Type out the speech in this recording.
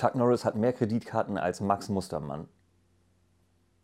Chuck Norris hat mehr Kreditkarten als Max Mustermann.